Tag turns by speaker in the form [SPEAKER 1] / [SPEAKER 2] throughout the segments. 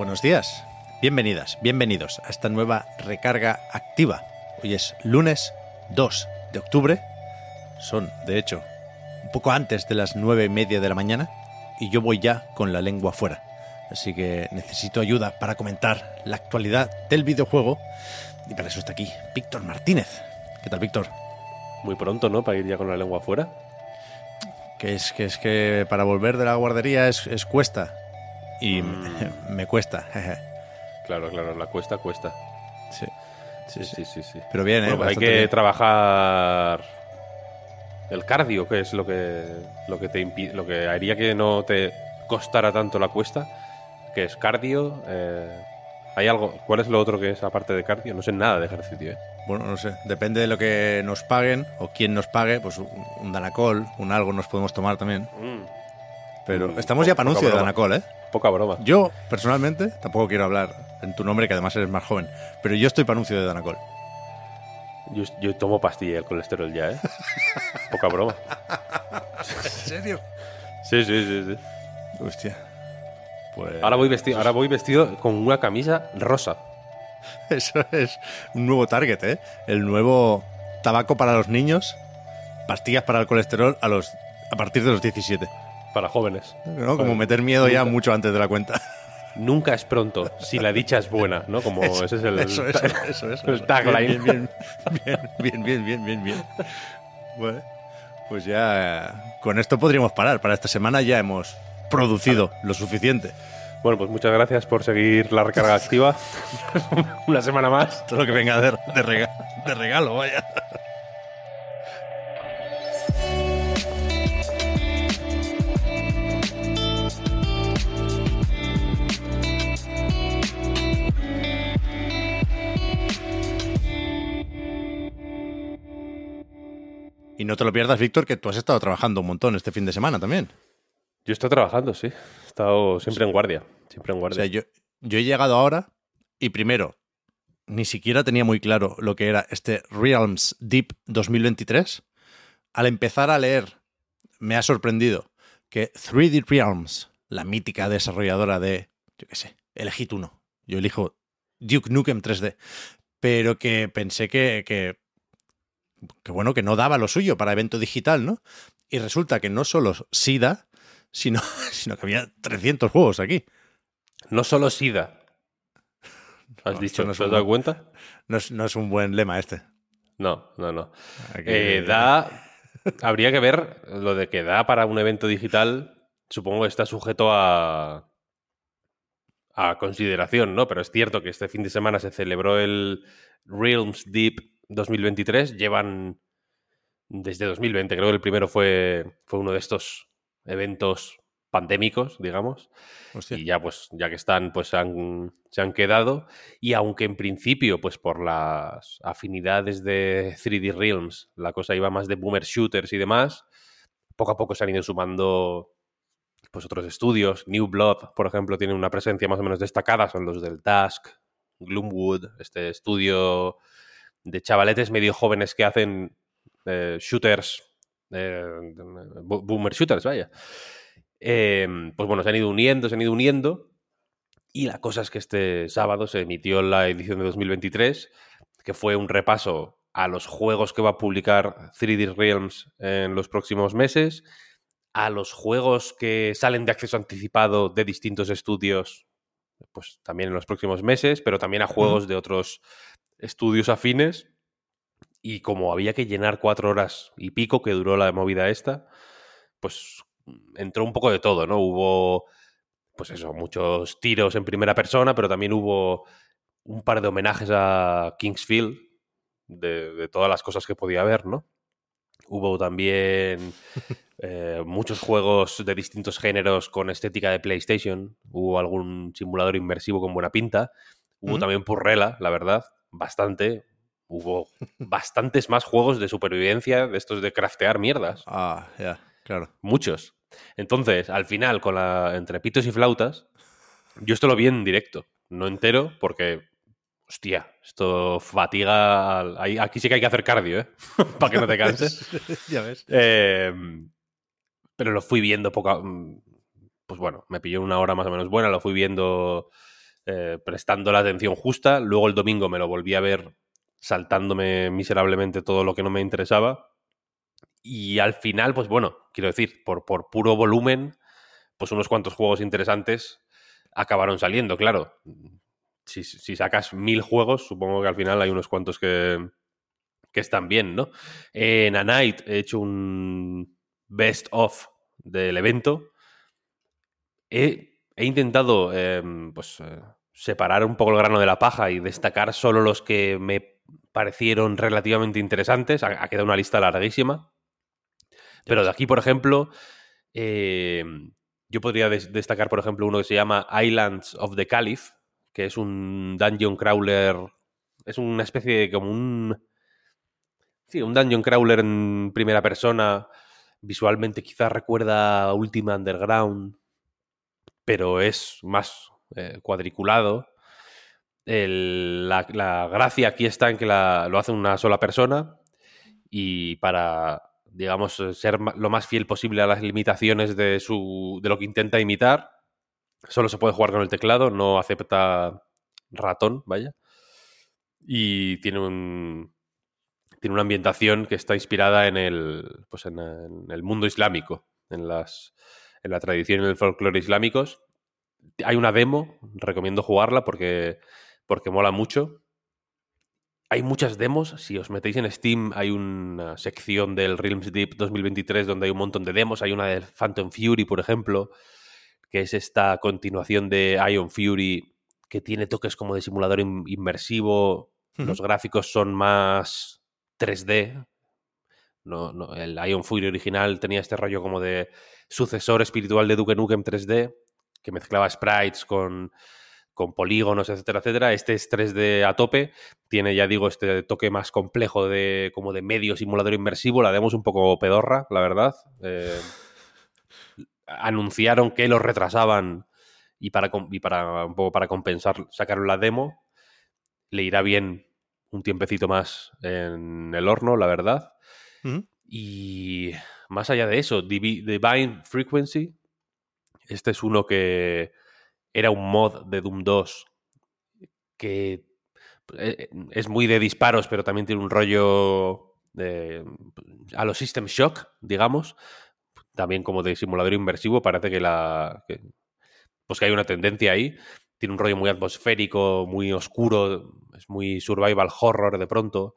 [SPEAKER 1] Buenos días, bienvenidas, bienvenidos a esta nueva recarga activa. Hoy es lunes 2 de octubre, son de hecho un poco antes de las nueve y media de la mañana y yo voy ya con la lengua fuera. Así que necesito ayuda para comentar la actualidad del videojuego y para eso está aquí Víctor Martínez. ¿Qué tal, Víctor?
[SPEAKER 2] Muy pronto, ¿no? Para ir ya con la lengua afuera.
[SPEAKER 1] Que es que, es que para volver de la guardería es, es cuesta. Y
[SPEAKER 2] Mm.
[SPEAKER 1] me cuesta.
[SPEAKER 2] Claro, claro, la cuesta, cuesta.
[SPEAKER 1] sí.
[SPEAKER 2] Sí, sí, sí. sí.
[SPEAKER 1] Pero bien, ¿eh?
[SPEAKER 2] Pues hay que
[SPEAKER 1] bien.
[SPEAKER 2] trabajar el cardio, que es lo que, lo que te impi- lo que haría que no te costara tanto la cuesta, que es cardio. eh, ¿Hay algo? ¿Cuál es lo otro que es aparte de cardio? No sé nada de ejercicio, ¿eh?
[SPEAKER 1] Bueno, no sé, depende de lo que nos paguen o quién nos pague, pues un, un Danacol, un algo nos podemos tomar también. Pero
[SPEAKER 2] Mm,
[SPEAKER 1] estamos ya para anuncio de. Danacol, ¿eh?
[SPEAKER 2] Poca broma.
[SPEAKER 1] Yo, personalmente, tampoco quiero hablar en tu nombre, que además eres más joven, pero yo estoy para anuncio de Danacol.
[SPEAKER 2] Yo, yo tomo pastilla del colesterol ya, ¿eh? Poca broma.
[SPEAKER 1] ¿En serio?
[SPEAKER 2] Sí, sí, sí, sí.
[SPEAKER 1] Hostia. Pues
[SPEAKER 2] Ahora voy vestido, ahora voy vestido con una camisa rosa.
[SPEAKER 1] Eso es un nuevo target, ¿eh? El nuevo tabaco para los niños, pastillas para el colesterol a los a partir de los 17.
[SPEAKER 2] Para jóvenes.
[SPEAKER 1] ¿no? Como meter miedo ya
[SPEAKER 2] nunca-
[SPEAKER 1] mucho antes de la cuenta.
[SPEAKER 2] Nunca es pronto si la dicha es buena, ¿no? Como ese es el,
[SPEAKER 1] Eso, eso, eso, eso,
[SPEAKER 2] el
[SPEAKER 1] eso.
[SPEAKER 2] tagline.
[SPEAKER 1] Bien, bien, bien, bien, bien, bien, bien. Bueno, pues ya con esto podríamos parar. Para esta semana ya hemos producido lo suficiente.
[SPEAKER 2] Bueno, pues muchas gracias por seguir la recarga activa. Una semana más.
[SPEAKER 1] Todo lo que venga de, de rega- de regalo, vaya. Y no te lo pierdas, Víctor, que tú has estado trabajando un montón este fin de semana también.
[SPEAKER 2] Yo estoy trabajando, sí. He estado siempre en guardia. Siempre en
[SPEAKER 1] O
[SPEAKER 2] guardia.
[SPEAKER 1] sea, yo, yo he llegado ahora y primero, ni siquiera tenía muy claro lo que era este Realms Deep 2023. Al empezar a leer, me ha sorprendido que 3D Realms, la mítica desarrolladora de, yo qué sé, elegid uno. Yo elijo Duke Nukem 3D. Pero que pensé que, que, que bueno, que no daba lo suyo para evento digital, ¿no? Y resulta que no solo sí da, sino, sino que había 300 juegos aquí.
[SPEAKER 2] No solo SIDA. ¿Has
[SPEAKER 1] No,
[SPEAKER 2] dicho?
[SPEAKER 1] no
[SPEAKER 2] ¿Te has dado cuenta?
[SPEAKER 1] No es, no es un buen lema este.
[SPEAKER 2] No, no, no. Eh, da. Habría que ver lo de que da para un evento digital. Supongo que está sujeto a. a consideración, ¿no? Pero es cierto que este fin de semana se celebró el Realms Deep 2023. Llevan. Desde 2020, creo que el primero fue, fue uno de estos eventos pandémicos, digamos.
[SPEAKER 1] Hostia.
[SPEAKER 2] Y ya, pues, ya que están, pues se han, se han quedado. Y aunque en principio, pues por las afinidades de 3D Realms, la cosa iba más de boomer shooters y demás, poco a poco se han ido sumando pues otros estudios. New Blood, por ejemplo, tiene una presencia más o menos destacada, son los del Task, Gloomwood, este estudio de chavaletes medio jóvenes que hacen eh, shooters, eh, bo- boomer shooters, vaya. Eh, pues bueno, se han ido uniendo, se han ido uniendo. Y la cosa es que este sábado se emitió la edición de 2023, que fue un repaso a los juegos que va a publicar 3D Realms en los próximos meses, a los juegos que salen de acceso anticipado de distintos estudios, pues también en los próximos meses, pero también a juegos de otros estudios afines. Y como había que llenar cuatro horas y pico que duró la movida esta, pues entró un poco de todo, ¿no? Hubo, pues eso, muchos tiros en primera persona, pero también hubo un par de homenajes a Kingsfield, de, de todas las cosas que podía haber, ¿no? Hubo también eh, muchos juegos de distintos géneros con estética de PlayStation. Hubo algún simulador inmersivo con buena pinta. Hubo también Purrela, la verdad, bastante. Hubo bastantes más juegos de supervivencia de estos de craftear mierdas.
[SPEAKER 1] Ah, ya, claro.
[SPEAKER 2] Muchos. Entonces, al final, con la entre pitos y flautas, yo esto lo vi en directo, no entero, porque, hostia, esto fatiga. al- Aquí sí que hay que hacer cardio, ¿eh? Para que no te canses.
[SPEAKER 1] ya ves.
[SPEAKER 2] Eh, pero lo fui viendo poco. a- Pues bueno, me pilló una hora más o menos buena, lo fui viendo eh, prestando la atención justa. Luego el domingo me lo volví a ver saltándome miserablemente todo lo que no me interesaba. Y al final, pues bueno, quiero decir, por, por puro volumen, pues unos cuantos juegos interesantes acabaron saliendo, claro. Si, si, sacas mil juegos, supongo que al final hay unos cuantos que, que están bien, ¿no? En A Night he hecho un best of del evento. He, he intentado eh, pues, eh, separar un poco el grano de la paja y destacar solo los que me parecieron relativamente interesantes. Ha, ha quedado una lista larguísima. Pero de aquí, por ejemplo, eh, yo podría des destacar, por ejemplo, uno que se llama Islands of the Caliph, que es un dungeon crawler. Es una especie de como un. Sí, un dungeon crawler en primera persona. Visualmente quizás recuerda a Ultima Underground, pero es más eh, cuadriculado. La, gracia aquí está en que lo hace una sola persona y para digamos, ser lo más fiel posible a las limitaciones de, su, de lo que intenta imitar. Solo se puede jugar con el teclado, no acepta ratón, vaya. Y tiene un. Tiene una ambientación que está inspirada en el. Pues en el mundo islámico. En las. En la tradición y en el folclore islámicos. Hay una demo, recomiendo jugarla porque. porque mola mucho. Hay muchas demos. Si os metéis en Steam, hay una sección del Realms Deep 2023 donde hay un montón de demos. Hay una de Phantom Fury, por ejemplo, que es esta continuación de Ion Fury que tiene toques como de simulador inmersivo. Uh -huh. Los gráficos son más 3D. No, no, el Ion Fury original tenía este rollo como de sucesor espiritual de Duke Nukem 3D, que mezclaba sprites con con polígonos, etcétera, etcétera. Este es 3D a tope. Tiene, ya digo, este toque más complejo de como de medio simulador inmersivo. La demos un poco pedorra, la verdad. Eh, anunciaron que lo retrasaban y para, y para un poco para compensar sacaron la demo. Le irá bien un tiempecito más en el horno, la verdad. Y más allá de eso, Divine Frequency. Este es uno que era un mod de Doom 2 que eh, es muy de disparos, pero también tiene un rollo a los System Shock, digamos. También como de simulador inversivo, parece que la. Pues que hay una tendencia ahí. Tiene un rollo muy atmosférico, muy oscuro, es muy survival horror de pronto.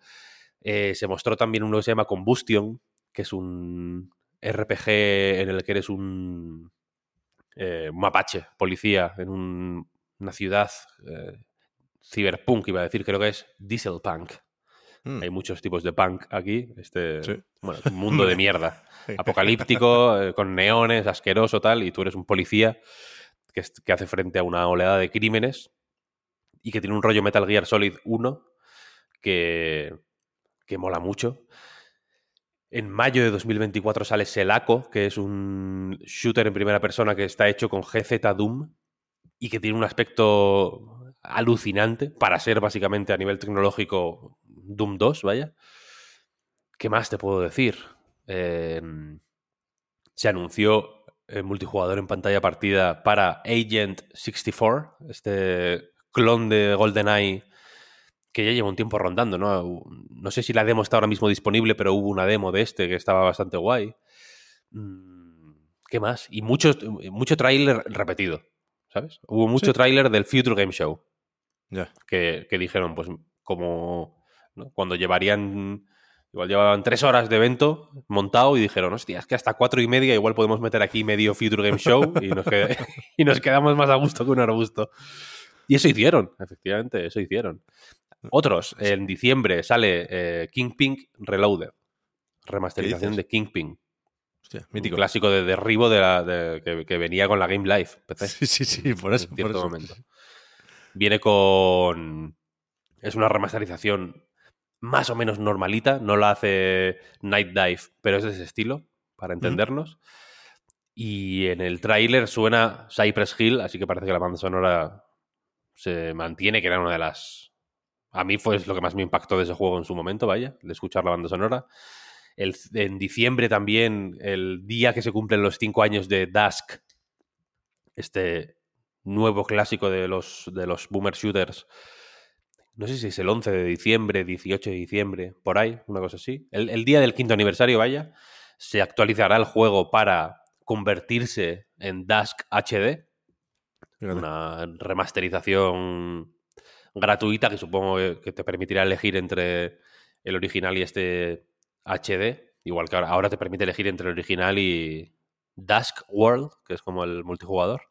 [SPEAKER 2] Eh, se mostró también uno que se llama Combustion, que es un RPG en el que eres un eh, un mapache, policía, en un, una ciudad eh, ciberpunk, iba a decir, creo que es dieselpunk. Mm. Hay muchos tipos de punk aquí. Este, sí. bueno, un mundo de mierda. Apocalíptico, eh, con neones, asqueroso, tal, y tú eres un policía que, que, hace frente a una oleada de crímenes y que tiene un rollo Metal Gear Solid 1 que, que mola mucho. En mayo de 2024 sale Selaco, que es un shooter en primera persona que está hecho con GZ Doom y que tiene un aspecto alucinante para ser básicamente a nivel tecnológico Doom 2, vaya. ¿Qué más te puedo decir? Eh, se anunció el multijugador en pantalla partida para Agent 64, este clon de GoldenEye que ya lleva un tiempo rondando, ¿no? No sé si la demo está ahora mismo disponible, pero hubo una demo de este que estaba bastante guay. Mm, ¿Qué más? Y mucho, mucho tráiler repetido, ¿sabes? Hubo mucho sí. tráiler del Future Game Show.
[SPEAKER 1] Yeah.
[SPEAKER 2] Que, que, dijeron, pues, como ¿no? cuando llevarían... Igual llevaban tres horas de evento montado y dijeron, hostia, es que hasta cuatro y media igual podemos meter aquí medio Future Game Show y nos, qued y nos quedamos más a gusto que un arbusto. Y eso hicieron, efectivamente, eso hicieron. Otros, en diciembre sale eh, Kingpin Reloaded. Remasterización de Kingpin.
[SPEAKER 1] Hostia, mítico.
[SPEAKER 2] Un clásico de derribo de la, de, que, que, venía con la Game Live. PC,
[SPEAKER 1] sí, sí, sí, por eso.
[SPEAKER 2] En cierto
[SPEAKER 1] por eso.
[SPEAKER 2] momento. Viene con. Es una remasterización más o menos normalita. No la hace Night Dive, pero es de ese estilo, para entendernos. Mm. Y en el tráiler suena Cypress Hill, así que parece que la banda sonora se mantiene, que era una de las a mí fue lo que más me impactó de ese juego en su momento, vaya, de escuchar la banda sonora. El, en diciembre también, el día que se cumplen los cinco años de Dusk, este nuevo clásico de los, de los boomer shooters. No sé si es el 11 de diciembre, 18 de diciembre, por ahí, una cosa así. El, día del quinto aniversario, vaya, se actualizará el juego para convertirse en Dusk HD. Una remasterización gratuita que supongo que te permitirá elegir entre el original y este HD. Igual que ahora, te permite elegir entre el original y Dusk World, que es como el multijugador.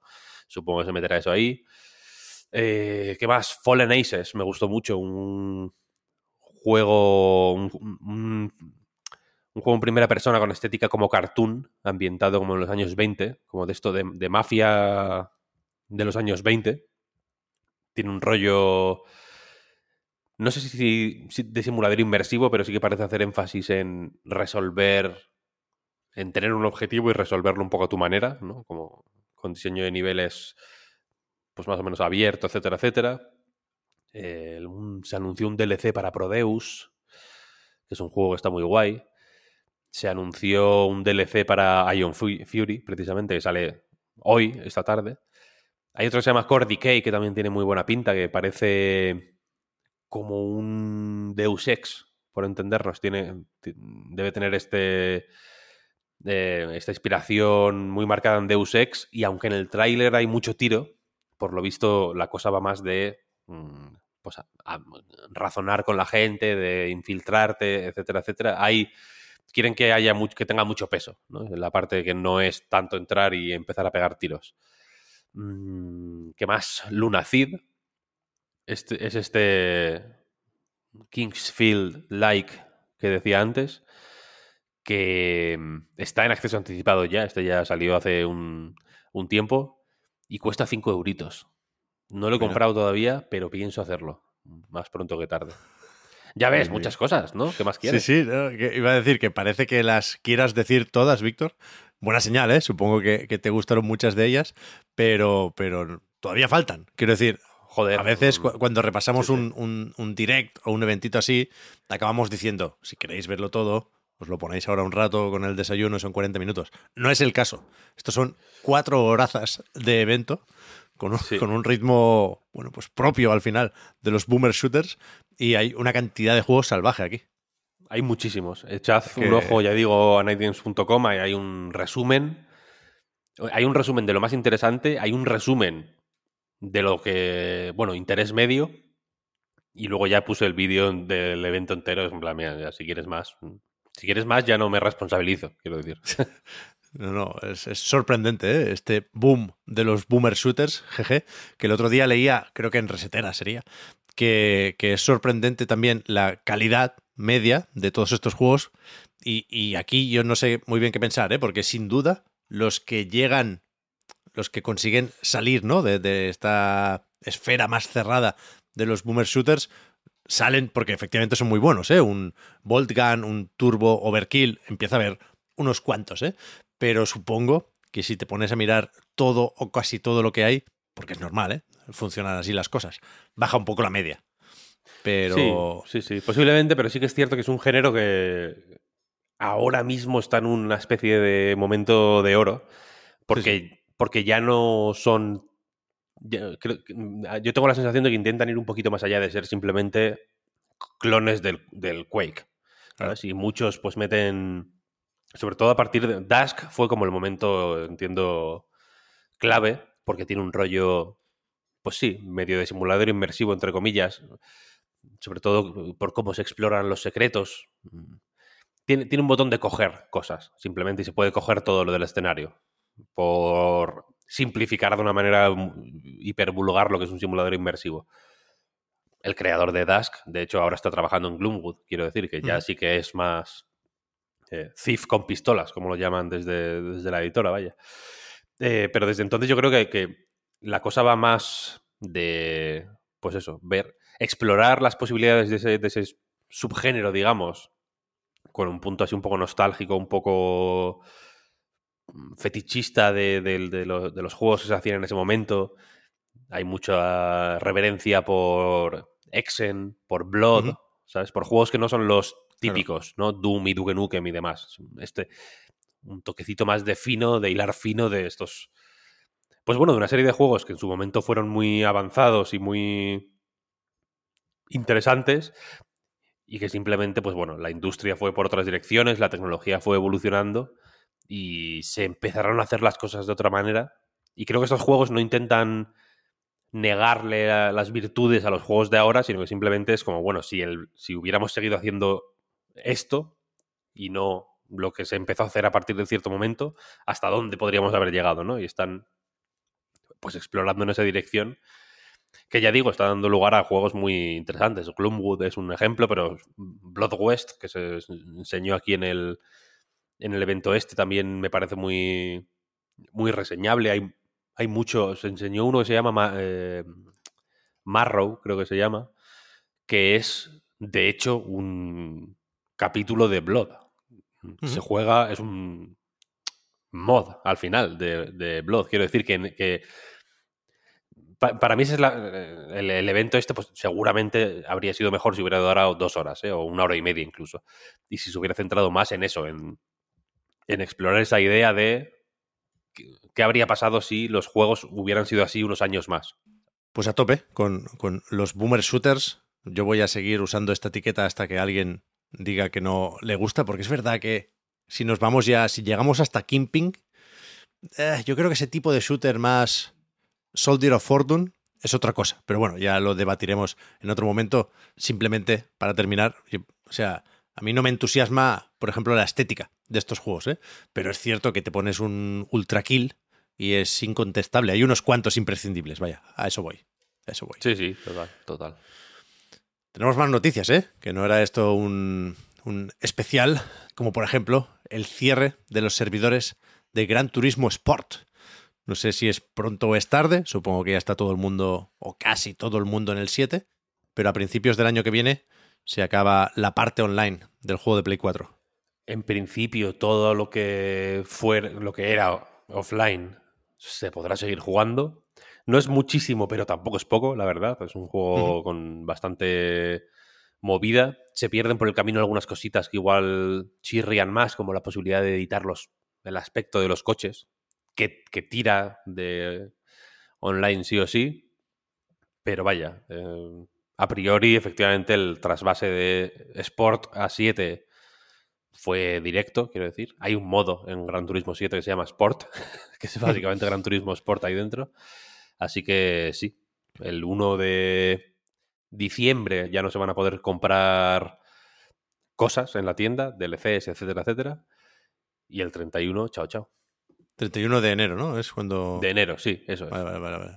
[SPEAKER 2] Supongo que se meterá eso ahí. Eh, ¿Qué más? Fallen Aces, me gustó mucho. Un juego. Un, juego en primera persona con estética como cartoon, ambientado como en los años 20, como de esto de, mafia de los años 20. Tiene un rollo. No sé si, de simulador inmersivo, pero sí que parece hacer énfasis en resolver. En tener un objetivo y resolverlo un poco a tu manera, ¿no? Como con diseño de niveles pues más o menos abierto, etcétera, etcétera. se anunció un DLC para Prodeus, que es un juego que está muy guay. Se anunció un DLC para Ion Fury, precisamente, que sale hoy, esta tarde. Hay otro que se llama Core Decay, que también tiene muy buena pinta, que parece como un Deus Ex, por entendernos. Tiene, debe tener este, eh, esta inspiración muy marcada en Deus Ex, y aunque en el tráiler hay mucho tiro, por lo visto la cosa va más de mm, pues, razonar con la gente, de infiltrarte, etcétera, etcétera. Hay, quieren que haya que tenga mucho peso, ¿no? En la parte que no es tanto entrar y empezar a pegar tiros. Mm, ¿Qué más? Lunacid. Este, es este Kingsfield-like que decía antes, que mm, está en acceso anticipado ya. Este ya salió hace un, un tiempo y cuesta 5 euritos. No lo he comprado todavía, pero pienso hacerlo. Más pronto que tarde. Ya ves, muchas cosas, ¿no? ¿Qué más quieres?
[SPEAKER 1] Sí, sí, iba a decir que parece que las quieras decir todas, Víctor. Buena señal, ¿eh? Supongo que, te gustaron muchas de ellas, pero, pero todavía faltan. Quiero decir, Joder, a veces cuando repasamos Un, un, un, direct o un eventito así, acabamos diciendo, si queréis verlo todo, os lo ponéis ahora un rato con el desayuno, son 40 minutos. No es el caso. Estos son cuatro horazas de evento con un, ritmo, bueno, pues propio al final de los boomer shooters y hay una cantidad de juegos salvaje aquí.
[SPEAKER 2] Hay muchísimos. Echad un ojo, ya digo, a nightgames.com, hay un resumen. Hay un resumen de lo más interesante, hay un resumen de lo que, bueno, interés medio, y luego ya puse el vídeo del evento entero, es en plan, mira, si quieres más, si quieres más, ya no me responsabilizo, quiero decir.
[SPEAKER 1] No, no, es, sorprendente ¿eh? este boom de los boomer shooters, jeje, que el otro día leía, creo que en Resetera sería, que, es sorprendente también la calidad media de todos estos juegos. Y, aquí yo no sé muy bien qué pensar, ¿eh? porque sin duda los que llegan, los que consiguen salir ¿no? de, esta esfera más cerrada de los boomer shooters salen porque efectivamente son muy buenos, ¿eh? Un Bolt Gun, un Turbo Overkill, empieza a haber unos cuantos, ¿eh? Pero supongo que si te pones a mirar todo o casi todo lo que hay, porque es normal, ¿eh? Funcionan así las cosas, baja un poco la media. Pero...
[SPEAKER 2] Sí, sí, sí, posiblemente, pero sí que es cierto que es un género que ahora mismo está en una especie de momento de oro, porque, porque ya no son yo, tengo la sensación de que intentan ir un poquito más allá de ser simplemente clones del, Quake. Y muchos pues meten, sobre todo a partir de Dusk fue como el momento, entiendo, clave, porque tiene un rollo, pues sí, medio de simulador inmersivo, entre comillas, sobre todo por cómo se exploran los secretos. Tiene, tiene un botón de coger cosas, simplemente, y se puede coger todo lo del escenario. Por simplificar de una manera hipervulgar lo que es un simulador inmersivo. El creador de Dusk, de hecho, ahora está trabajando en Gloomwood, quiero decir, que ya sí que es más eh, thief con pistolas, como lo llaman desde, desde la editora, vaya. Eh, pero desde entonces yo creo que, que, la cosa va más de, pues eso, ver, explorar las posibilidades de ese, de ese subgénero, digamos, con un punto así un poco nostálgico, un poco fetichista de, los juegos que se hacían en ese momento. Hay mucha reverencia por Exen, por Blood, ¿sabes? Por juegos que no son los típicos, ¿no? Doom y Duke Nukem y demás. Este, un toquecito más de fino, de hilar fino de estos Pues bueno, de una serie de juegos que en su momento fueron muy avanzados y muy interesantes y que simplemente, pues bueno, la industria fue por otras direcciones, la tecnología fue evolucionando y se empezaron a hacer las cosas de otra manera. Y creo que estos juegos no intentan negarle las virtudes a los juegos de ahora, sino que simplemente es como, bueno, si, el, si hubiéramos seguido haciendo esto y no lo que se empezó a hacer a partir de cierto momento, hasta dónde podríamos haber llegado, ¿no? Y están pues explorando en esa dirección que ya digo, está dando lugar a juegos muy interesantes. Gloomwood es un ejemplo, pero Blood West, que se enseñó aquí en el, en el evento este, también me parece muy, muy reseñable. Hay, hay mucho, se enseñó uno que se llama eh, Marrow, creo que se llama, que es, de hecho, un capítulo de Blood. Se juega, es un mod al final de, de Blood. Quiero decir que, que para mí es el, evento este, pues seguramente habría sido mejor si hubiera durado dos horas, ¿eh? o una hora y media incluso. Y si se hubiera centrado más en eso, en, explorar esa idea de qué, habría pasado si los juegos hubieran sido así unos años más.
[SPEAKER 1] Pues a tope con, con los boomer shooters. Yo voy a seguir usando esta etiqueta hasta que alguien diga que no le gusta, porque es verdad que si nos vamos ya, si llegamos hasta Kimping, eh, yo creo que ese tipo de shooter más Soldier of Fortune es otra cosa, pero bueno, ya lo debatiremos en otro momento. Simplemente para terminar, o sea, a mí no me entusiasma, por ejemplo, la estética de estos juegos, ¿eh? pero es cierto que te pones un ultra kill y es incontestable. Hay unos cuantos imprescindibles, vaya, a eso voy. A eso voy.
[SPEAKER 2] Sí, sí, total, total.
[SPEAKER 1] Tenemos más noticias, ¿eh? Que no era esto un, un especial, como por ejemplo el cierre de los servidores de Gran Turismo Sport no sé si es pronto o es tarde, supongo que ya está todo el mundo, o casi todo el mundo en el 7, pero a principios del año que viene se acaba la parte online del juego de Play 4.
[SPEAKER 2] En principio, todo lo que fue, lo que era offline se podrá seguir jugando. No es muchísimo, pero tampoco es poco, la verdad. Es un juego con bastante movida. Se pierden por el camino algunas cositas que igual chirrían más, como la posibilidad de editar el aspecto de los coches, que, tira de online sí o sí, pero vaya, eh, a priori efectivamente el trasvase de Sport a 7 fue directo, quiero decir. Hay un modo en Gran Turismo 7 que se llama Sport, que es básicamente Gran Turismo Sport ahí dentro. Así que sí, el 1 de diciembre ya no se van a poder comprar cosas en la tienda, DLCs, etcétera, etcétera. Y el 31, chao, chao.
[SPEAKER 1] 31 de enero, ¿no? Es cuando.
[SPEAKER 2] De enero, sí, eso es.
[SPEAKER 1] Vale, vale, vale,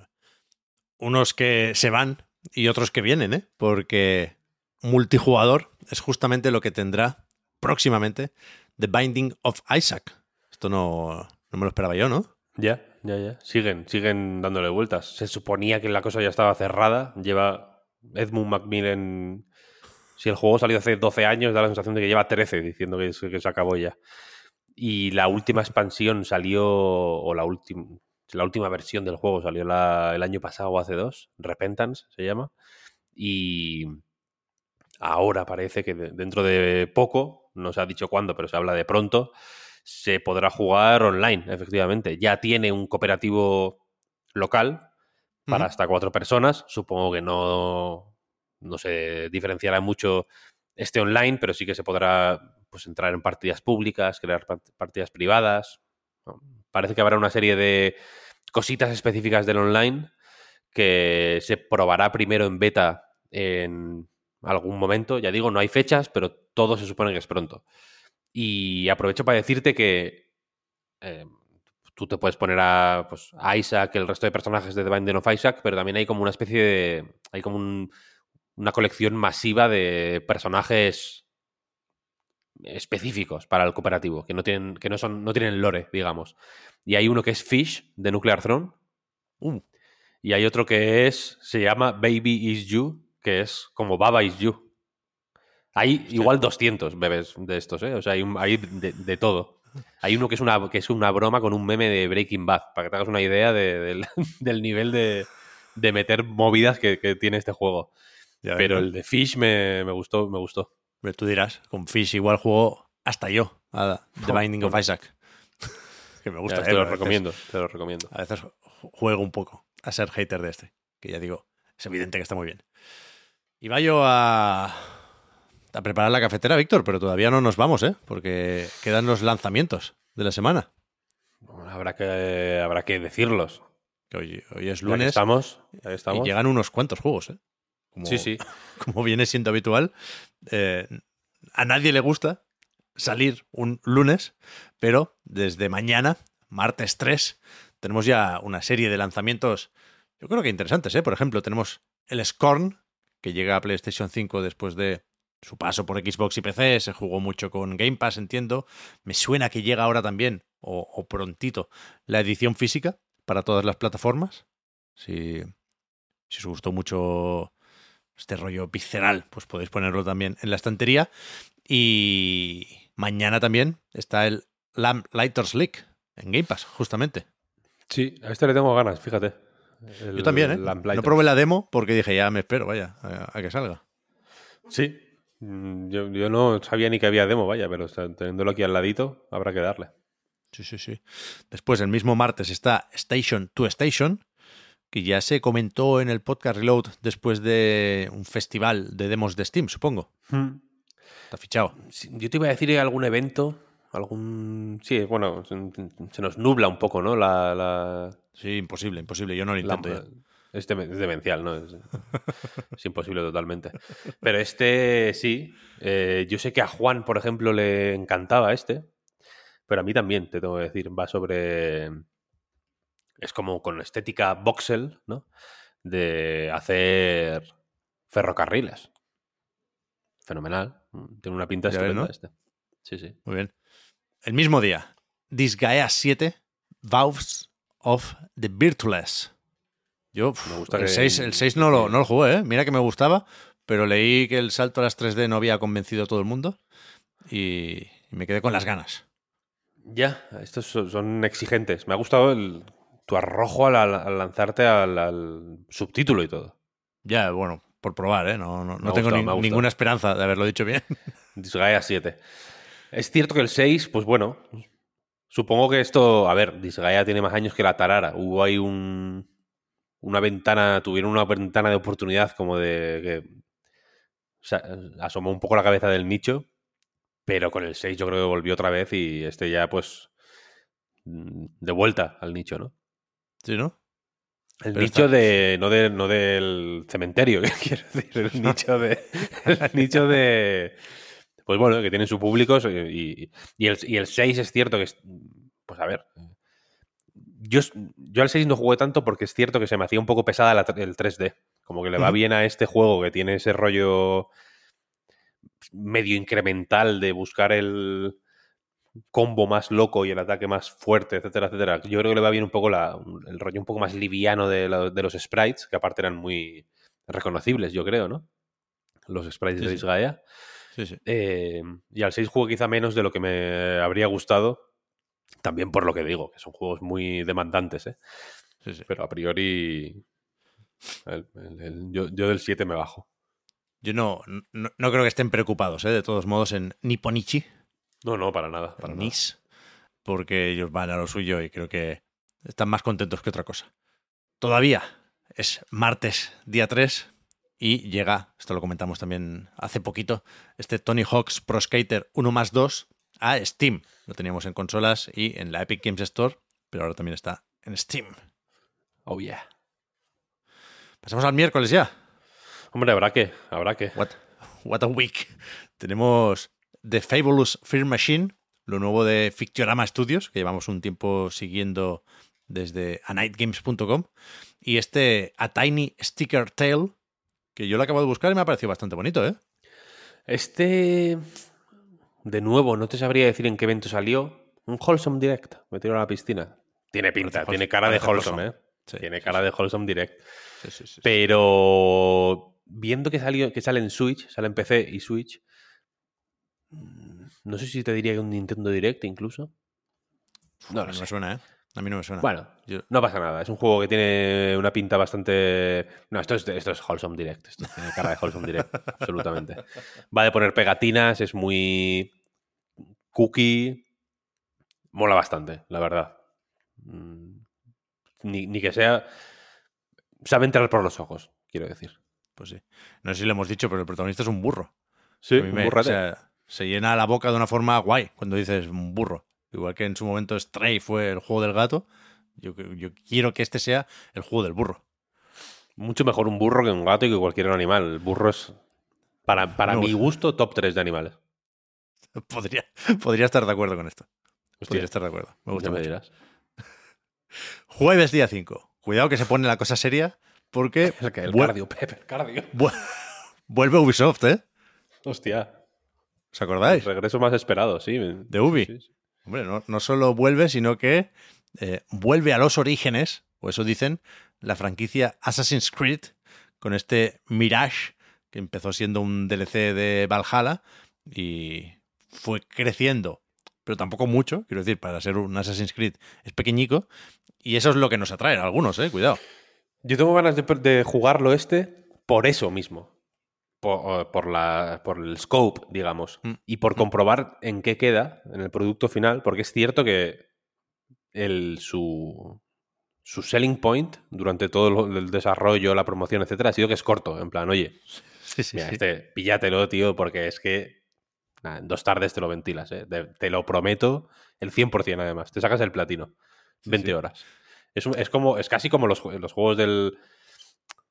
[SPEAKER 1] Unos que se van y otros que vienen, ¿eh? Porque multijugador es justamente lo que tendrá próximamente The Binding of Isaac. Esto no, no me lo esperaba yo, ¿no?
[SPEAKER 2] Ya, ya, ya. Siguen, siguen dándole vueltas. Se suponía que la cosa ya estaba cerrada. Lleva Edmund Macmillan. Si el juego salió hace 12 años, da la sensación de que lleva 13 diciendo que, que se acabó ya. Y la última expansión salió, o la, última la última versión del juego salió el año pasado o hace dos, Repentance se llama. Y ahora parece que dentro de poco, no se ha dicho cuándo, pero se habla de pronto, se podrá jugar online, efectivamente. Ya tiene un cooperativo local para hasta cuatro personas. Supongo que no, no se diferenciará mucho este online, pero sí que se podrá pues, entrar en partidas públicas, crear partidas privadas. Parece que habrá una serie de cositas específicas del online que se probará primero en beta en algún momento. Ya digo, no hay fechas, pero todo se supone que es pronto. Y aprovecho para decirte que eh, tú te puedes poner a, pues, a Isaac, el resto de personajes de The Binding of Isaac, pero también hay como una especie de. Hay como una colección masiva de personajes específicos para el cooperativo, que no tienen, que no son, no tienen lore, digamos. Y hay uno que es Fish de Nuclear Throne. Uh. Y hay otro que es. se llama Baby Is You, que es como Baba Is You. Hay igual 200 bebés de estos, ¿eh? O sea, hay, de, todo. Hay uno que es, una, que es una broma con un meme de Breaking Bad, para que te hagas una idea del nivel de, meter movidas que, tiene este juego. Pero el de Fish me, me, gustó, me gustó.
[SPEAKER 1] Tú dirás, con Fish igual juego hasta yo a The Binding of Isaac. que me gusta.
[SPEAKER 2] Ya, te
[SPEAKER 1] eh,
[SPEAKER 2] lo
[SPEAKER 1] veces-
[SPEAKER 2] recomiendo, te lo recomiendo.
[SPEAKER 1] A veces ju- juego un poco a ser hater de este, que ya digo, es evidente que está muy bien. Y yo a, a preparar la cafetera, Víctor, pero todavía no nos vamos, ¿eh? Porque quedan los lanzamientos de la semana.
[SPEAKER 2] Bueno, habrá, que, habrá que decirlos.
[SPEAKER 1] Que hoy, hoy es
[SPEAKER 2] Ya que
[SPEAKER 1] lunes
[SPEAKER 2] estamos, ya que
[SPEAKER 1] y
[SPEAKER 2] estamos.
[SPEAKER 1] llegan unos cuantos juegos, ¿eh? Como,
[SPEAKER 2] Sí, sí.
[SPEAKER 1] como viene siendo habitual. eh, a nadie le gusta salir un lunes, pero desde mañana, martes 3, tenemos ya una serie de lanzamientos, yo creo que interesantes, ¿eh? Por ejemplo, tenemos el Scorn, que llega a PlayStation 5 después de su paso por Xbox y PC, se jugó mucho con Game Pass, entiendo. Me suena que llega ahora también, o, o prontito, la edición física para todas las plataformas. Si, si os gustó mucho este rollo visceral, pues podéis ponerlo también en la estantería. Y mañana también está el Lamp Lighters Leak en Game Pass, justamente.
[SPEAKER 2] Sí, a este le tengo ganas, fíjate. El
[SPEAKER 1] Yo también, ¿eh? No probé la demo porque dije, ya me espero, vaya, a, a que salga.
[SPEAKER 2] Sí. Mm, Yo, yo no sabía ni que había demo, vaya, pero teniéndolo aquí al ladito, habrá que darle.
[SPEAKER 1] Sí, sí, sí. Después, el mismo martes está Station to Station, que ya se comentó en el podcast Reload después de un festival de demos de Steam, supongo. Está fichado.
[SPEAKER 2] Yo te iba a decir algún evento, algún... Sí, bueno, se, nos nubla un poco, ¿no? La... la-
[SPEAKER 1] Sí, imposible, imposible. Yo no lo
[SPEAKER 2] la-
[SPEAKER 1] intento ya.
[SPEAKER 2] es, dem- es demencial, ¿no? Es, es imposible totalmente. Pero este sí. eh, yo sé que a Juan, por ejemplo, le encantaba este. Pero a mí también, te tengo que decir. Va sobre. Es como con estética voxel, ¿no? De hacer ferrocarriles. Fenomenal. Tiene una pinta
[SPEAKER 1] ves,
[SPEAKER 2] estupenda
[SPEAKER 1] ¿no?
[SPEAKER 2] este. Sí, sí.
[SPEAKER 1] Muy bien. El mismo día, Disgaea 7, Vows of the Virtueless. Yo,
[SPEAKER 2] Me gusta
[SPEAKER 1] el
[SPEAKER 2] que-
[SPEAKER 1] 6, el 6 no, lo, no lo jugué, ¿eh? Mira que me gustaba, pero leí que el salto a las 3D no había convencido a todo el mundo y, y me quedé con las ganas.
[SPEAKER 2] Ya, estos son exigentes. Me ha gustado el, tu arrojo al, al lanzarte al, al subtítulo y todo.
[SPEAKER 1] Ya, bueno, por probar, ¿eh? No, no, no tengo
[SPEAKER 2] gustado,
[SPEAKER 1] ni- ninguna esperanza de haberlo dicho bien.
[SPEAKER 2] Disgaea 7. Es cierto que el 6, pues bueno, supongo que esto, a ver, Disgaea tiene más años que la Tarara. Hubo ahí un, una ventana, tuvieron una ventana de oportunidad como de que o sea, asomó un poco la cabeza del nicho, pero con el 6 yo creo que volvió otra vez y este ya pues mm, de vuelta al nicho, ¿no?
[SPEAKER 1] ¿Sí, no?
[SPEAKER 2] El
[SPEAKER 1] Pero
[SPEAKER 2] nicho
[SPEAKER 1] está-
[SPEAKER 2] de. No, de. no del cementerio, quiero decir. El nicho de. El nicho de. Pues bueno, que tienen su público. Y, y, el, y el 6 es cierto que es. Pues a ver. Yo, yo al 6 no jugué tanto porque es cierto que se me hacía un poco pesada la- el 3D. Como que le va bien a este juego que tiene ese rollo medio incremental de buscar el combo más loco y el ataque más fuerte, etcétera, etcétera. Yo creo que le va bien un poco la- el rollo un poco más liviano de, la- de los sprites, que aparte eran muy reconocibles, yo creo, ¿no? Los sprites
[SPEAKER 1] Sí,
[SPEAKER 2] de. Disgaea.
[SPEAKER 1] Sí, sí.
[SPEAKER 2] Eh, y al 6 juego quizá menos de lo que me habría gustado. También por lo que digo, que son juegos muy demandantes, ¿eh?
[SPEAKER 1] sí, sí.
[SPEAKER 2] Pero a priori. el- el- el- yo, yo del 7 me bajo.
[SPEAKER 1] Yo no, no, no creo que estén preocupados, ¿eh? De todos modos, en Nipponichi,
[SPEAKER 2] No, no, para nada. Para nada.
[SPEAKER 1] NIS, porque ellos van a lo suyo y creo que están más contentos que otra cosa. Todavía es martes, día 3, y llega, esto lo comentamos también hace poquito, este Tony Hawk's Pro Skater 1 más 2 a Steam. Lo teníamos en consolas y en la Epic Games Store, pero ahora también está en Steam.
[SPEAKER 2] Oh, yeah.
[SPEAKER 1] Pasamos al miércoles ya.
[SPEAKER 2] Hombre, habrá que, habrá que.
[SPEAKER 1] What, what a week. Tenemos The Fabulous Fear Machine, lo nuevo de Fictiorama Studios, que llevamos un tiempo siguiendo desde anightgames.com, y este A Tiny Sticker Tale, que yo lo acabo de buscar y me ha parecido bastante bonito, ¿eh?
[SPEAKER 2] Este. De nuevo, no te sabría decir en qué evento salió. Un Wholesome Direct. Me tiro a la piscina. Tiene pinta,
[SPEAKER 1] Parece
[SPEAKER 2] tiene cara de Wholesome,
[SPEAKER 1] wholesome.
[SPEAKER 2] ¿eh?
[SPEAKER 1] Sí,
[SPEAKER 2] tiene
[SPEAKER 1] sí,
[SPEAKER 2] cara
[SPEAKER 1] sí.
[SPEAKER 2] de Wholesome Direct.
[SPEAKER 1] Sí, sí, sí.
[SPEAKER 2] Pero viendo que salió, que sale en Switch, sale en PC y Switch. Mm, No sé si te diría que un Nintendo Direct incluso. No
[SPEAKER 1] no
[SPEAKER 2] sé.
[SPEAKER 1] me suena, ¿eh? A mí no me suena.
[SPEAKER 2] Bueno,
[SPEAKER 1] Yo-
[SPEAKER 2] no pasa nada. Es un juego que tiene una pinta bastante. No, esto es, esto es Wholesome Direct. Esto tiene cara de Wholesome Direct, absolutamente. Va de poner pegatinas, es muy cookie. mola bastante, la verdad. Mm, Ni, ni que sea. Sabe entrar por los ojos, quiero decir.
[SPEAKER 1] Pues sí. No sé si lo hemos dicho, pero el protagonista es un burro.
[SPEAKER 2] Sí,
[SPEAKER 1] mí me- o sea, se llena la boca de una forma guay cuando dices un burro. Igual que en su momento Stray fue el juego del gato. Yo, yo quiero que este sea el juego del burro.
[SPEAKER 2] Mucho mejor un burro que un gato y que cualquier otro animal. El burro es, para, para
[SPEAKER 1] No,
[SPEAKER 2] mi gusto, top 3 de animales.
[SPEAKER 1] Podría, podría estar de acuerdo con esto.
[SPEAKER 2] Hostia,
[SPEAKER 1] Podría estar de acuerdo. Me gusta
[SPEAKER 2] ya me dirás.
[SPEAKER 1] Jueves día 5. Cuidado que se pone la cosa seria porque
[SPEAKER 2] El, que- el cardio, Pepe, el cardio.
[SPEAKER 1] vu- vuelve Ubisoft, ¿eh?
[SPEAKER 2] Hostia.
[SPEAKER 1] ¿Os acordáis?
[SPEAKER 2] Regreso más esperado, sí.
[SPEAKER 1] De Ubi.
[SPEAKER 2] Sí, sí.
[SPEAKER 1] Hombre, no, no solo vuelve, sino que eh, vuelve a los orígenes, o eso dicen, la franquicia Assassin's Creed, con este Mirage, que empezó siendo un DLC de Valhalla y fue creciendo, pero tampoco mucho, quiero decir, para ser un Assassin's Creed es pequeñico, y eso es lo que nos atrae a algunos, eh, cuidado.
[SPEAKER 2] Yo tengo ganas de, de jugarlo este por eso mismo. Por, por la, por el scope, digamos.
[SPEAKER 1] Mm.
[SPEAKER 2] Y por comprobar en qué queda en el producto final. Porque es cierto que el, su, su selling point durante todo lo- el desarrollo, la promoción, etcétera, ha sido que es corto. En plan, oye,
[SPEAKER 1] Sí, sí,
[SPEAKER 2] mira,
[SPEAKER 1] sí.
[SPEAKER 2] este, píllatelo, tío, porque es que en dos tardes te lo ventilas, ¿eh? Te, te lo prometo, el 100% además. Te sacas el platino.
[SPEAKER 1] Sí,
[SPEAKER 2] 20
[SPEAKER 1] sí.
[SPEAKER 2] horas. Es, es como, es casi como los, los juegos del.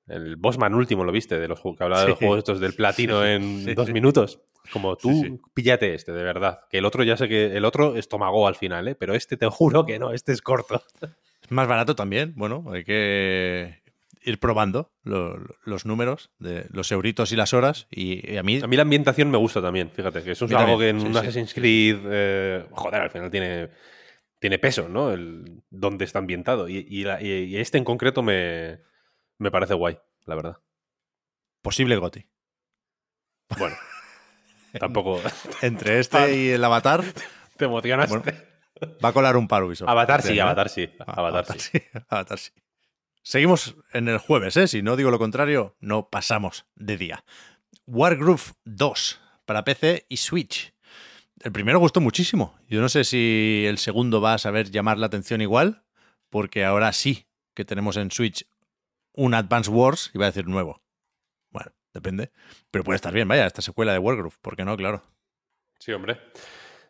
[SPEAKER 2] El Bossman último, ¿lo viste? De los que hablaba de los juegos estos del platino
[SPEAKER 1] Sí,
[SPEAKER 2] en
[SPEAKER 1] sí,
[SPEAKER 2] dos minutos. Como tú, píllate este, de verdad. Que el otro ya sé que el otro estomagó al final, ¿eh? Pero este te juro que no, este es corto.
[SPEAKER 1] Es más barato también, bueno, hay que ir probando lo- lo- los números de los euritos y las horas, y, y a mí
[SPEAKER 2] A mí la ambientación me gusta también, fíjate, que eso es algo que en un. Assassin's Creed, eh, joder, al final tiene, tiene peso, ¿no? El dónde está ambientado. Y, y la- y- y este en concreto me, me parece guay, la verdad.
[SPEAKER 1] posible Goti.
[SPEAKER 2] Bueno, tampoco
[SPEAKER 1] Entre este y el Avatar
[SPEAKER 2] te emocionaste.
[SPEAKER 1] Bueno, va a colar un par Ubisoft.
[SPEAKER 2] Avatar sí,
[SPEAKER 1] ¿eh?
[SPEAKER 2] Avatar sí.
[SPEAKER 1] Ah,
[SPEAKER 2] Avatar sí.
[SPEAKER 1] Avatar sí. Seguimos en el jueves, ¿eh? Si no digo lo contrario, no pasamos de día. Wargroove 2 para PC y Switch. El primero gustó muchísimo. Yo no sé si el segundo va a saber llamar la atención igual, porque ahora sí que tenemos en Switch un Advance Wars, iba a decir nuevo. Bueno, depende. Pero puede estar bien, vaya, esta secuela de Wargroove, ¿por qué no? Claro.
[SPEAKER 2] Sí, hombre.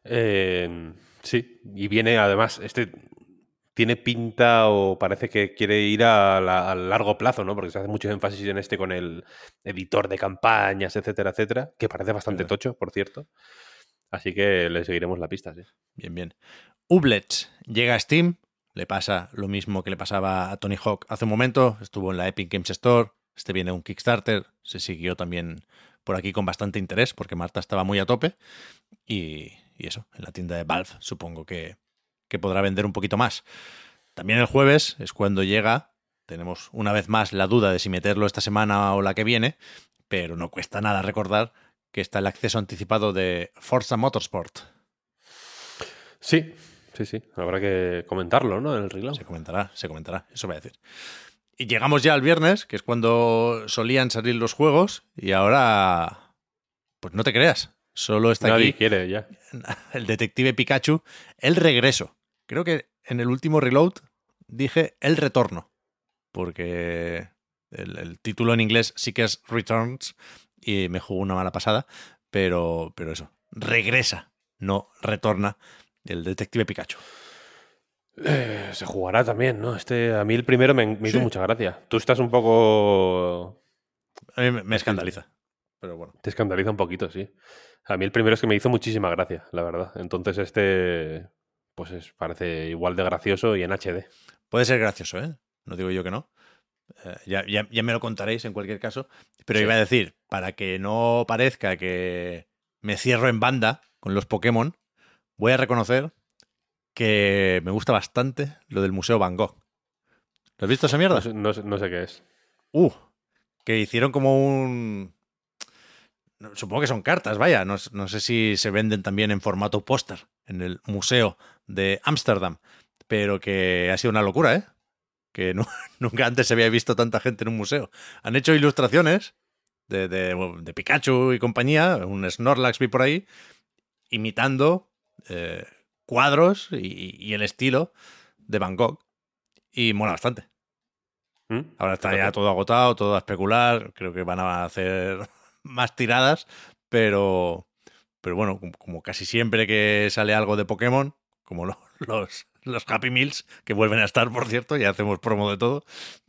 [SPEAKER 2] Eh, sí, y viene además, este tiene pinta o parece que quiere ir a, la- a largo plazo, ¿no? Porque se hace mucho énfasis en este con el editor de campañas, etcétera, etcétera, que parece bastante tocho, por cierto. Así que le seguiremos la pista, sí.
[SPEAKER 1] Bien, bien. Ublets llega a Steam. Le pasa lo mismo que le pasaba a Tony Hawk hace un momento. Estuvo en la Epic Games Store. Este viene un Kickstarter. Se siguió también por aquí con bastante interés porque Marta estaba muy a tope. Y, eso, en la tienda de Valve supongo que, que podrá vender un poquito más. También el jueves es cuando llega. Tenemos una vez más la duda de si meterlo esta semana o la que viene. Pero no cuesta nada recordar que está el acceso anticipado de Forza Motorsport.
[SPEAKER 2] Sí, sí, sí. Habrá que comentarlo, ¿no? En el relaunch.
[SPEAKER 1] Se comentará, se comentará, eso voy a decir. Y llegamos ya al viernes, que es cuando solían salir los juegos, y ahora, pues no te creas, solo está
[SPEAKER 2] Nadie
[SPEAKER 1] aquí
[SPEAKER 2] quiere ya.
[SPEAKER 1] el detective Pikachu, el regreso. Creo que en el último reload dije el retorno, porque el, el título en inglés sí que es Returns y me jugó una mala pasada, pero, pero eso, regresa, no retorna el detective Pikachu.
[SPEAKER 2] Eh, se jugará también, ¿no? Este, a mí el primero me, me hizo mucha gracia. Tú estás un poco
[SPEAKER 1] A mí me- me escandaliza, pero bueno.
[SPEAKER 2] Te escandaliza un poquito, sí. A mí el primero es que me hizo muchísima gracia, la verdad. Entonces este, pues es- parece igual de gracioso y en HD.
[SPEAKER 1] Puede ser gracioso, ¿eh? No digo yo que no. Eh, ya, ya- ya me lo contaréis en cualquier caso. Pero
[SPEAKER 2] Sí.
[SPEAKER 1] iba a decir, para que no parezca que me cierro en banda con los Pokémon, voy a reconocer que me gusta bastante lo del Museo Van Gogh. ¿Lo has visto esa mierda?
[SPEAKER 2] No, sé- no sé- no sé qué es.
[SPEAKER 1] Uh, que hicieron como un... Supongo que son cartas, vaya. No, sé si se venden también en formato póster en el Museo de Ámsterdam. Pero que ha sido una locura, ¿eh? Que nu- nunca antes se había visto tanta gente en un museo. Han hecho ilustraciones de, de- de Pikachu y compañía, un Snorlax vi por ahí, imitando eh, cuadros y, y el estilo de Bangkok. Y mola bastante.
[SPEAKER 2] ¿Mm?
[SPEAKER 1] Ahora está ya todo agotado, todo a especular. Creo que van a hacer más tiradas, pero, pero bueno, como, casi siempre que sale algo de Pokémon, como lo- los, los Happy Meals, que vuelven a estar, por cierto, ya hacemos promo de todo,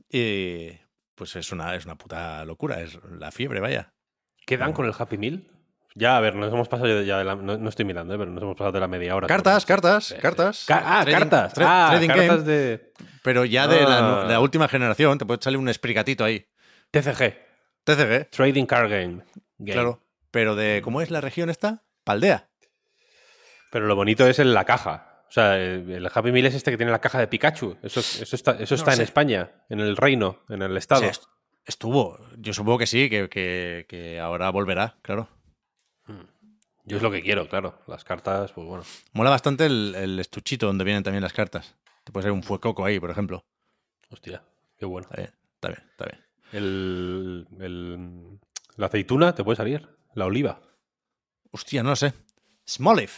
[SPEAKER 1] y pues es una, es una puta locura, es la fiebre, vaya.
[SPEAKER 2] ¿Qué dan con el Happy Meal? Ya, a ver, nos hemos pasado ya de la... No, no estoy mirando, ¿eh? pero nos hemos pasado de la media hora.
[SPEAKER 1] Cartas, cartas,
[SPEAKER 2] Eh,
[SPEAKER 1] cartas.
[SPEAKER 2] Ca- ah,
[SPEAKER 1] Trading-
[SPEAKER 2] cartas.
[SPEAKER 1] tra-
[SPEAKER 2] ah,
[SPEAKER 1] trading
[SPEAKER 2] cartas
[SPEAKER 1] game,
[SPEAKER 2] de
[SPEAKER 1] pero ya de la,
[SPEAKER 2] Ah.
[SPEAKER 1] de la última generación, te puede salir un expligatito ahí.
[SPEAKER 2] TCG.
[SPEAKER 1] TCG,
[SPEAKER 2] Trading Card Game. Game.
[SPEAKER 1] claro. Pero de, ¿cómo es la región esta? Paldea.
[SPEAKER 2] Pero lo bonito es en la caja. O sea, el Happy Meal es este que tiene la caja de Pikachu. Eso, eso está, eso
[SPEAKER 1] No
[SPEAKER 2] está en
[SPEAKER 1] sé.
[SPEAKER 2] España, en el reino, en el estado.
[SPEAKER 1] Sí, estuvo. Yo supongo que sí, que, que- que ahora volverá, claro.
[SPEAKER 2] Yo es lo que quiero, claro. Las cartas, pues bueno.
[SPEAKER 1] Mola bastante el, el estuchito donde vienen también las cartas. Te puede ser un fuecoco ahí, por ejemplo.
[SPEAKER 2] Hostia, qué bueno.
[SPEAKER 1] Está bien, está bien, está bien.
[SPEAKER 2] El, el- la aceituna te puede salir. La oliva.
[SPEAKER 1] Hostia, no lo sé. Smoliv.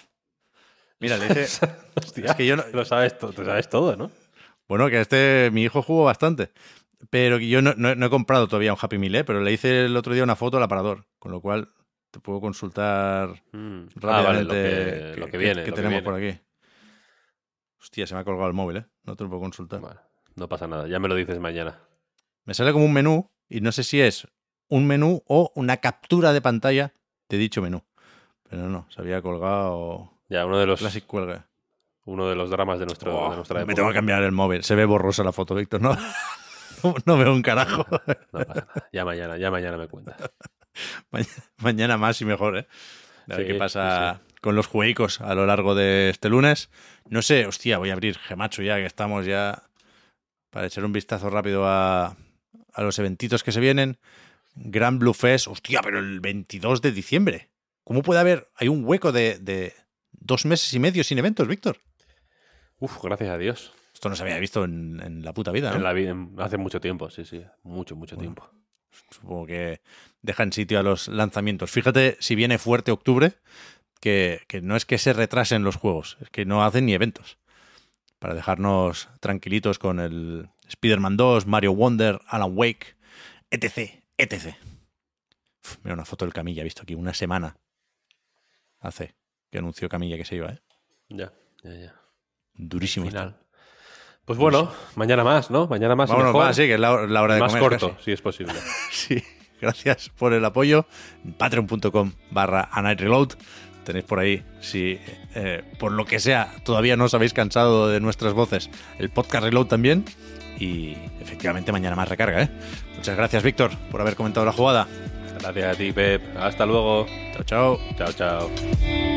[SPEAKER 1] Mira, le dice.
[SPEAKER 2] Hostia,
[SPEAKER 1] Es que yo no-
[SPEAKER 2] lo sabes, to- te sabes todo, ¿no?
[SPEAKER 1] Bueno, que este, mi hijo jugó bastante. Pero yo no, no- no he comprado todavía un Happy Meal, ¿eh? Pero le hice el otro día una foto al aparador. Con lo cual te puedo consultar
[SPEAKER 2] Mm.
[SPEAKER 1] rápidamente
[SPEAKER 2] Ah, vale, lo que, lo que viene.
[SPEAKER 1] que
[SPEAKER 2] lo
[SPEAKER 1] tenemos
[SPEAKER 2] viene.
[SPEAKER 1] por aquí. Hostia, se me ha colgado el móvil, ¿eh? No te lo puedo consultar.
[SPEAKER 2] No pasa nada, ya me lo dices mañana.
[SPEAKER 1] Me sale como un menú y no sé si es un menú o una captura de pantalla de dicho menú. Pero no, se había colgado
[SPEAKER 2] Ya, uno de los,
[SPEAKER 1] Classic Cuelga.
[SPEAKER 2] uno de los dramas de, nuestro,
[SPEAKER 1] Oh,
[SPEAKER 2] de nuestra época.
[SPEAKER 1] me tengo que cambiar el móvil. Se ve borrosa la foto, Víctor. No, no, no veo un carajo.
[SPEAKER 2] No pasa nada. Ya mañana, ya mañana me cuentas.
[SPEAKER 1] Ma- Mañana más y mejor, ¿eh? A ver
[SPEAKER 2] Sí,
[SPEAKER 1] qué pasa con los jueicos a lo largo de este lunes. No sé, hostia, voy a abrir Gemacho ya, que estamos ya para echar un vistazo rápido a, a los eventitos que se vienen. Gran Blue Fest, hostia, pero el 22 de diciembre. ¿Cómo puede haber? Hay un hueco de, de dos meses y medio sin eventos, Víctor.
[SPEAKER 2] Uf, gracias a Dios.
[SPEAKER 1] Esto no se había visto en, en la puta vida, ¿no?
[SPEAKER 2] En la vida, hace mucho tiempo, sí, sí. Mucho, mucho
[SPEAKER 1] Bueno.
[SPEAKER 2] tiempo.
[SPEAKER 1] Supongo que dejan sitio a los lanzamientos. Fíjate si viene fuerte octubre, que, que no es que se retrasen los juegos, es que no hacen ni eventos. Para dejarnos tranquilitos con el Spider-Man 2, Mario Wonder, Alan Wake, etc. etc. Uf, mira una foto del Camilla, he visto aquí una semana hace que anunció Camilla que se iba, ¿eh?
[SPEAKER 2] Ya, ya, ya.
[SPEAKER 1] Durísimo.
[SPEAKER 2] Final. Pues bueno, mañana más, ¿no? Mañana más mejor.
[SPEAKER 1] va, sí, que es la, la hora de
[SPEAKER 2] más
[SPEAKER 1] comer.
[SPEAKER 2] corto,
[SPEAKER 1] casi.
[SPEAKER 2] si es posible.
[SPEAKER 1] Sí, gracias por el apoyo. Patreon.com barra A Night Reload. Tenéis por ahí, si eh, por lo que sea todavía no os habéis cansado de nuestras voces, el podcast Reload también. Y efectivamente mañana más recarga, ¿eh? Muchas gracias, Víctor, por haber comentado la jugada.
[SPEAKER 2] Gracias a ti, Pep. Hasta luego.
[SPEAKER 1] Chao, chao.
[SPEAKER 2] Chao, chao.